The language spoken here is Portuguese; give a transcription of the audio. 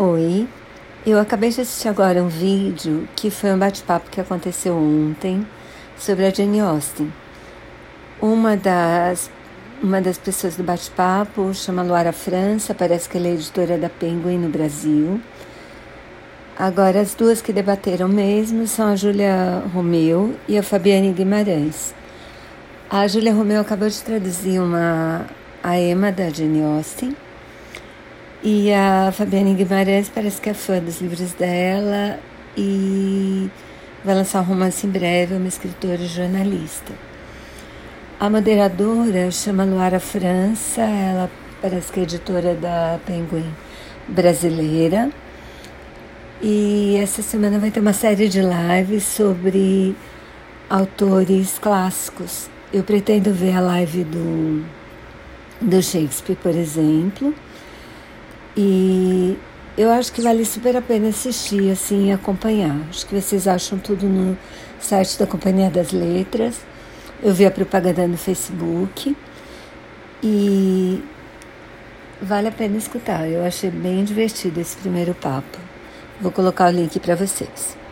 Oi, eu acabei de assistir agora um vídeo que foi um bate-papo que aconteceu ontem sobre a Jane Austen. Uma das, uma das pessoas do bate-papo chama Luara França, parece que ela é editora da Penguin no Brasil. Agora, as duas que debateram mesmo são a Júlia Romeu e a Fabiane Guimarães. A Júlia Romeu acabou de traduzir uma, a Emma da Jane Austen e a Fabiane Guimarães parece que é fã dos livros dela e vai lançar um romance em breve, uma escritora e jornalista. A moderadora chama Luara França, ela parece que é editora da Penguin brasileira. E essa semana vai ter uma série de lives sobre autores clássicos. Eu pretendo ver a live do, do Shakespeare, por exemplo e eu acho que vale super a pena assistir assim e acompanhar. Acho que vocês acham tudo no site da Companhia das Letras. Eu vi a propaganda no Facebook e vale a pena escutar. Eu achei bem divertido esse primeiro papo. Vou colocar o link para vocês.